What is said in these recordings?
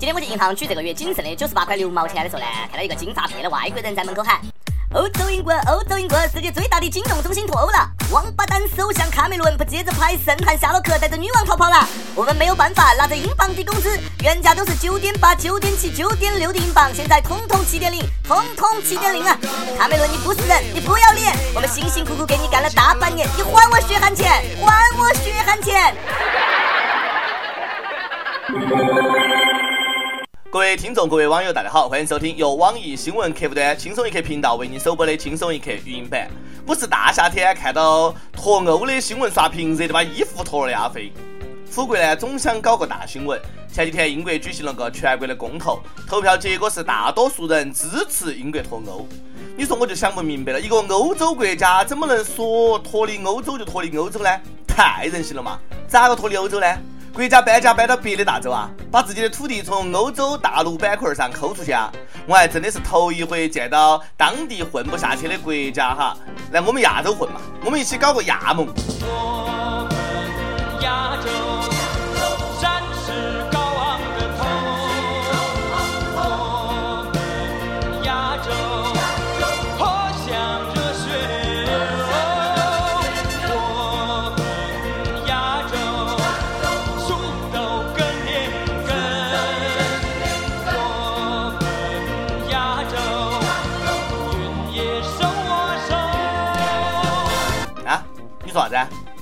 今天我去银行取这个月仅剩的九十八块六毛钱的时候呢，看到一个金发碧的外国人在门口喊。欧洲英国，欧洲英国，世界最大的金融中心脱欧了！王八蛋首相卡梅伦不接着拍神探夏洛克带着女王逃跑了。我们没有办法拿着英镑的工资，原价都是九点八、九点七、九点六的英镑，现在通通七点零，通通七点零啊！卡梅伦，你不是人，你不要脸！我们辛辛苦苦给你干了大半年，你还我血汗钱，还我血汗钱！位听众，各位网友，大家好，欢迎收听由网易新闻客户端轻松一刻频道为您首播的轻松一刻语音版。我是大夏天看到脱欧的新闻刷屏，热得把衣服脱了呀飞。富贵呢总想搞个大新闻。前几天英国举行了个全国的公投，投票结果是大多数人支持英国脱欧。你说我就想不明白了，一个欧洲国家怎么能说脱离欧洲就脱离欧洲呢？太任性了嘛！咋个脱离欧洲呢？国家搬家搬到别的大洲啊，把自己的土地从欧洲大陆板块上抠出去啊！我还真的是头一回见到当地混不下去的国家哈，来我们亚洲混嘛，我们一起搞个亚盟。我们亚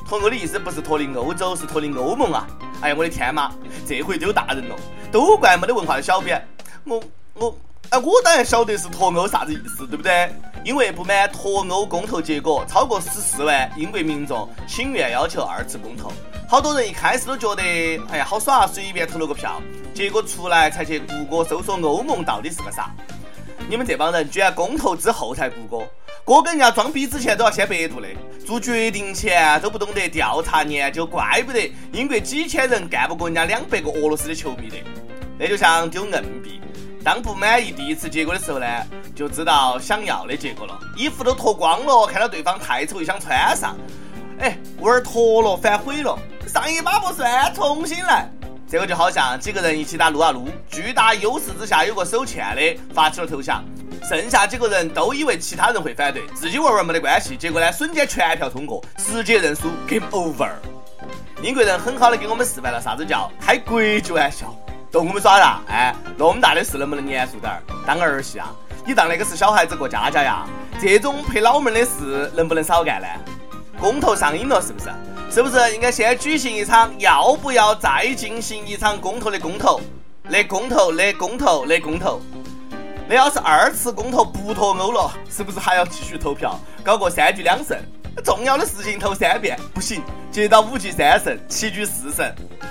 脱欧的意思不是脱离欧洲，是脱离欧盟啊！哎呀，我的天嘛，这回丢大人了，都怪没得文化的小编。我我哎，我当然晓得是脱欧啥子意思，对不对？因为不满脱欧公投结果，超过十四万英国民众请愿要求二次公投。好多人一开始都觉得，哎呀，好耍，随便投了个票，结果出来才去谷歌搜索欧盟到底是个啥。你们这帮人居然公投之后才谷歌。哥跟人家装逼之前都要先百度的，做决定前都不懂得调查研究，怪不得英国几千人干不过人家两百个俄罗斯的球迷的。那就像丢硬币，当不满意第一次结果的时候呢，就知道想要的结果了。衣服都脱光了，看到对方太丑又想穿上，哎，味儿脱了反悔了，上一把不算，重新来。这个就好像几个人一起打撸啊撸，巨大优势之下有个手欠的发起了投降。剩下几个人都以为其他人会反对，自己玩玩没得关系，结果呢，瞬间全票通过，直接认输，game over。英国人很好的给我们示范了啥子叫开国际玩笑，逗我们耍呀！哎，那么大的事能不能严肃点儿？当儿戏啊？你当那个是小孩子过家家呀？这种陪老妹儿的事能不能少干呢？公投上瘾了是不是？是不是应该先举行一场要不要再进行一场公投的公投？那公投的公投的公投。那要是二次公投不脱欧了，是不是还要继续投票，搞个三局两胜？重要的事情投三遍不行，接到五局三胜，七局四胜，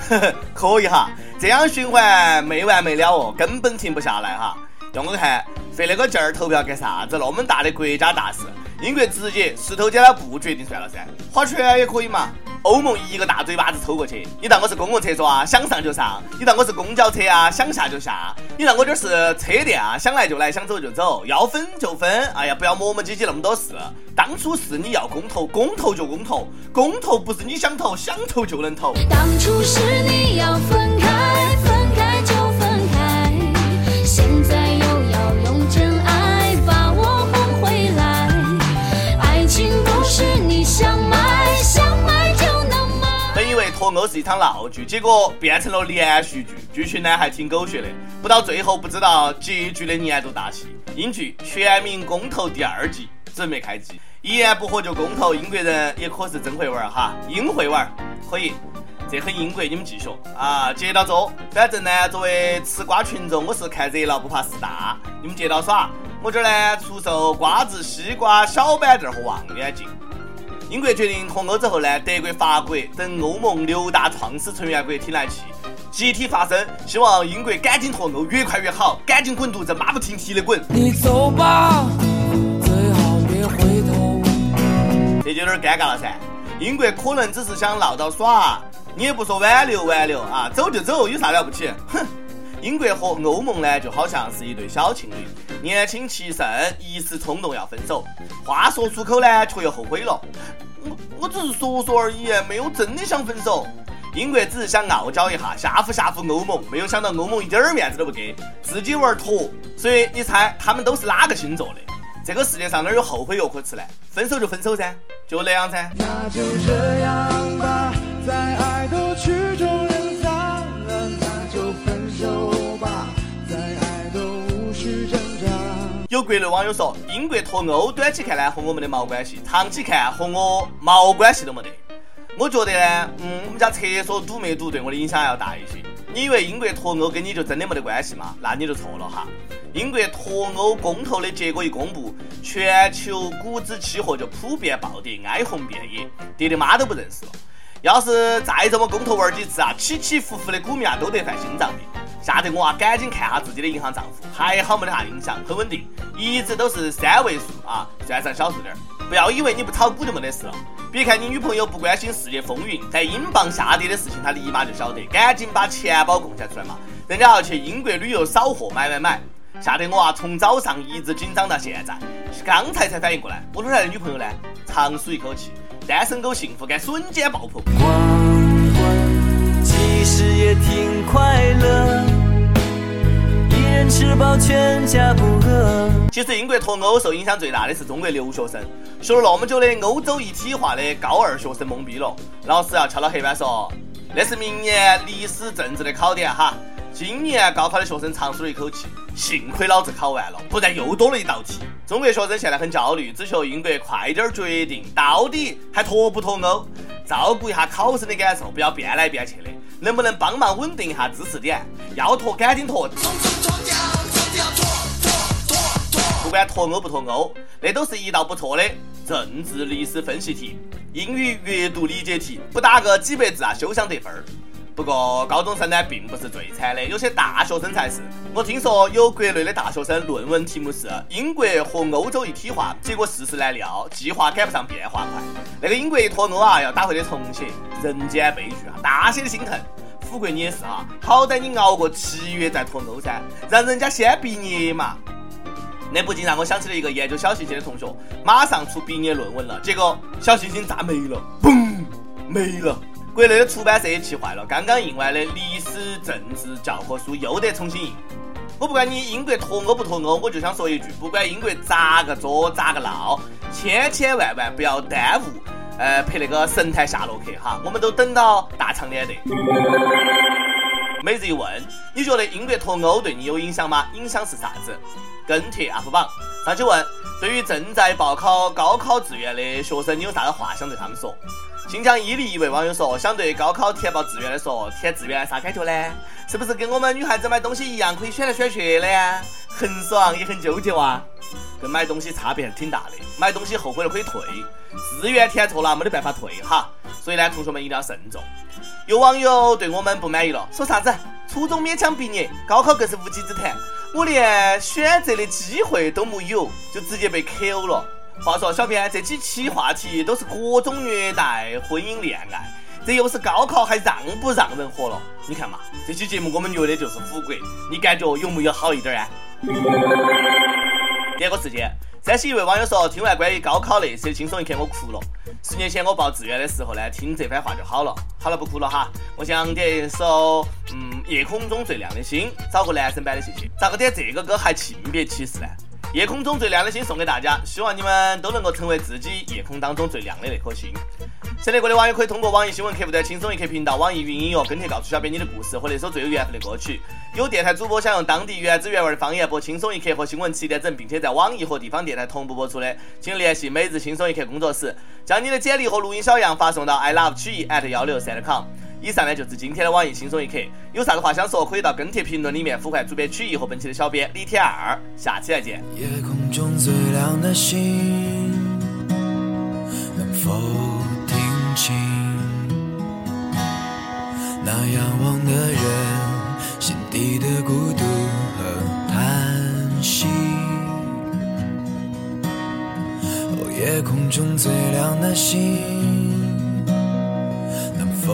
呵呵，可以哈。这样循环没完没了哦，根本停不下来哈。让我看，费那个劲儿投票干啥子？那么大的国家大事，英国直接石头剪刀布决定算了噻，划拳也可以嘛。欧盟一个大嘴巴子抽过去，你当我是公共厕所啊？想上就上。你当我是公交车啊？想下就下。你当我这是车店啊？想来就来，想走就走。要分就分。哎呀，不要磨磨唧唧那么多事。当初是你要公投，公投就公投，公投不是你想投想投就能投。当初是你要分是一场闹剧，结果变成了连续剧，剧情呢还挺狗血的。不到最后不知道结局的年度大戏，英剧《全民公投》第二季准备开机，一言不合就公投，英国人也可是真会玩哈，英会玩，可以，这很英国，你们继续啊，接到做。反正呢，作为吃瓜群众，我是看热闹不怕事大，你们接到耍。我这儿呢出售瓜子、西瓜、小板凳和望远镜。英国决定脱欧之后呢，德国、法国等欧盟六大创始成员国挺来气，集体发声，希望英国赶紧脱欧，越快越好，赶紧滚犊子，马不停蹄的滚。你走吧，最好别回头。这就有点尴尬了噻，英国可能只是想闹着耍，你也不说挽留挽留啊，走就走，有啥了不起？哼。英国和欧盟呢，就好像是一对小情侣，年轻气盛，一时冲动要分手，话说出口呢，却又后悔了。我我只是说说而已，没有真的想分手。英国只是想傲娇一下，吓唬吓唬欧盟，没有想到欧盟一点儿面子都不给，自己玩脱。所以你猜他们都是哪个星座的？这个世界上哪有后悔药可吃呢？分手就分手噻，就那样噻。那就这样吧，在爱有国内网友说，英国脱欧，短期看呢和我们的毛关系，长期看和我毛关系都没得。我觉得呢，嗯，我们家厕所堵没堵对我的影响要大一些。你以为英国脱欧跟你就真的没得关系吗？那你就错了哈。英国脱欧公投的结果一公布，全球股指期货就普遍暴跌，哀鸿遍野，爹的妈都不认识了。要是再这么公投玩几次啊，起起伏伏的股民啊都得犯心脏病。吓得我啊赶紧看下自己的银行账户，还好没得啥影响，很稳定，一直都是三位数啊，算上小数点。不要以为你不炒股就没得事了。别看你女朋友不关心世界风云，在英镑下跌的事情她立马就晓得，赶紧把钱包贡献出来嘛。人家要去英国旅游扫货买买买，吓得我啊从早上一直紧张到现在，刚才才反应过来，我哪来的女朋友呢？长舒一口气，单身狗幸福感瞬间爆棚。其实也挺快乐。吃饱全家不饿。其实英国脱欧受影响最大的是中国留学生，学了那么久的欧洲一体化的高二学生懵逼了。老师要敲了黑板说：“那是明年历史政治的考点哈。”今年高考的学生长舒了一口气，幸亏老子考完了，不然又多了一道题。中国学生现在很焦虑，只求英国快点决定到底还脱不脱欧，照顾一下考生的感受，不要变来变去的。能不能帮忙稳定一下知识点？要脱赶紧脱。不管脱欧不脱欧，那都是一道不错的政治历史分析题、英语阅读理解题，不打个几百字啊，休想得分儿。不过高中生呢，并不是最惨的，有些大学生才是。我听说有国内的大学生论文题目是“英国和欧洲一体化”，结果世事难料，计划赶不上变化快。那个英国一脱欧啊，要打回的重写，人间悲剧啊，大写的心疼。富贵你也是啊，好歹你熬过七月再脱欧噻，让人家先毕业嘛。那不禁让我想起了一个研究小行星的同学，马上出毕业论文了，结果小行星炸没了，嘣，没了。国内的出版社也气坏了，刚刚印完的历史政治教科书又得重新印。我不管你英国脱欧不脱欧，我就想说一句，不管英国咋个作咋个闹，千千万万不要耽误，呃，拍那个神探夏洛克哈，我们都等到大长脸的。每日一问，你觉得英国脱欧对你有影响吗？影响是啥子？跟帖 UP 榜上去问，对于正在报考高考志愿的学生，你有啥子话想对他们说？新疆伊犁一位网友说，想对高考填报志愿的说，填志愿啥感觉呢？是不是跟我们女孩子买东西一样，可以选来选去的呀？很爽也很纠结哇。跟买东西差别还挺大的，买东西后悔了可以退，志愿填错了没得办法退哈。所以呢，同学们一定要慎重。有网友对我们不满意了，说啥子？初中勉强毕业，高考更是无稽之谈。我连选择的机会都没有，就直接被 KO 了。话说，小编这几期话题都是各种虐待、婚姻、恋爱，这又是高考，还让不让人活了？你看嘛，这期节目我们虐的就是腐国，你感觉有没有好一点啊？第二个事件，山西一位网友说，听完关于高考那些轻松一刻，我哭了。十年前我报志愿的时候呢，听这番话就好了。好了，不哭了哈。我想点一首，嗯，夜空中最亮的星，找个男生版的，谢谢。咋个点这个歌还性别歧视呢？夜空中最亮的星送给大家，希望你们都能够成为自己夜空当中最亮的那颗星。想听过的网友可以通过网易新闻客户端。轻松一刻频道、网易云音乐跟帖告诉小编你的故事和那首最有缘分的歌曲。有电台主播想用当地原汁原味的方言播轻松一刻和新闻七点整，并且在网易和地方电台同步播出的，请联系每日轻松一刻工作室，将你的简历和录音小样发送到 i love 曲艺 at 幺六三 com。以上呢就是今天的网易轻松一刻，有啥子话想说，可以到跟帖评论里面呼唤主编曲艺和本期的小编李天二，下期再见。夜空中最亮的星，能否听清？那仰望的人心底的孤独和叹息。哦，夜空中最亮的星，能否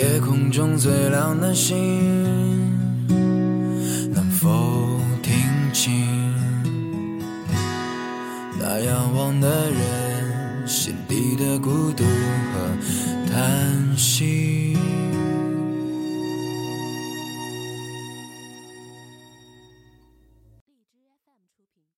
夜空中最亮的星。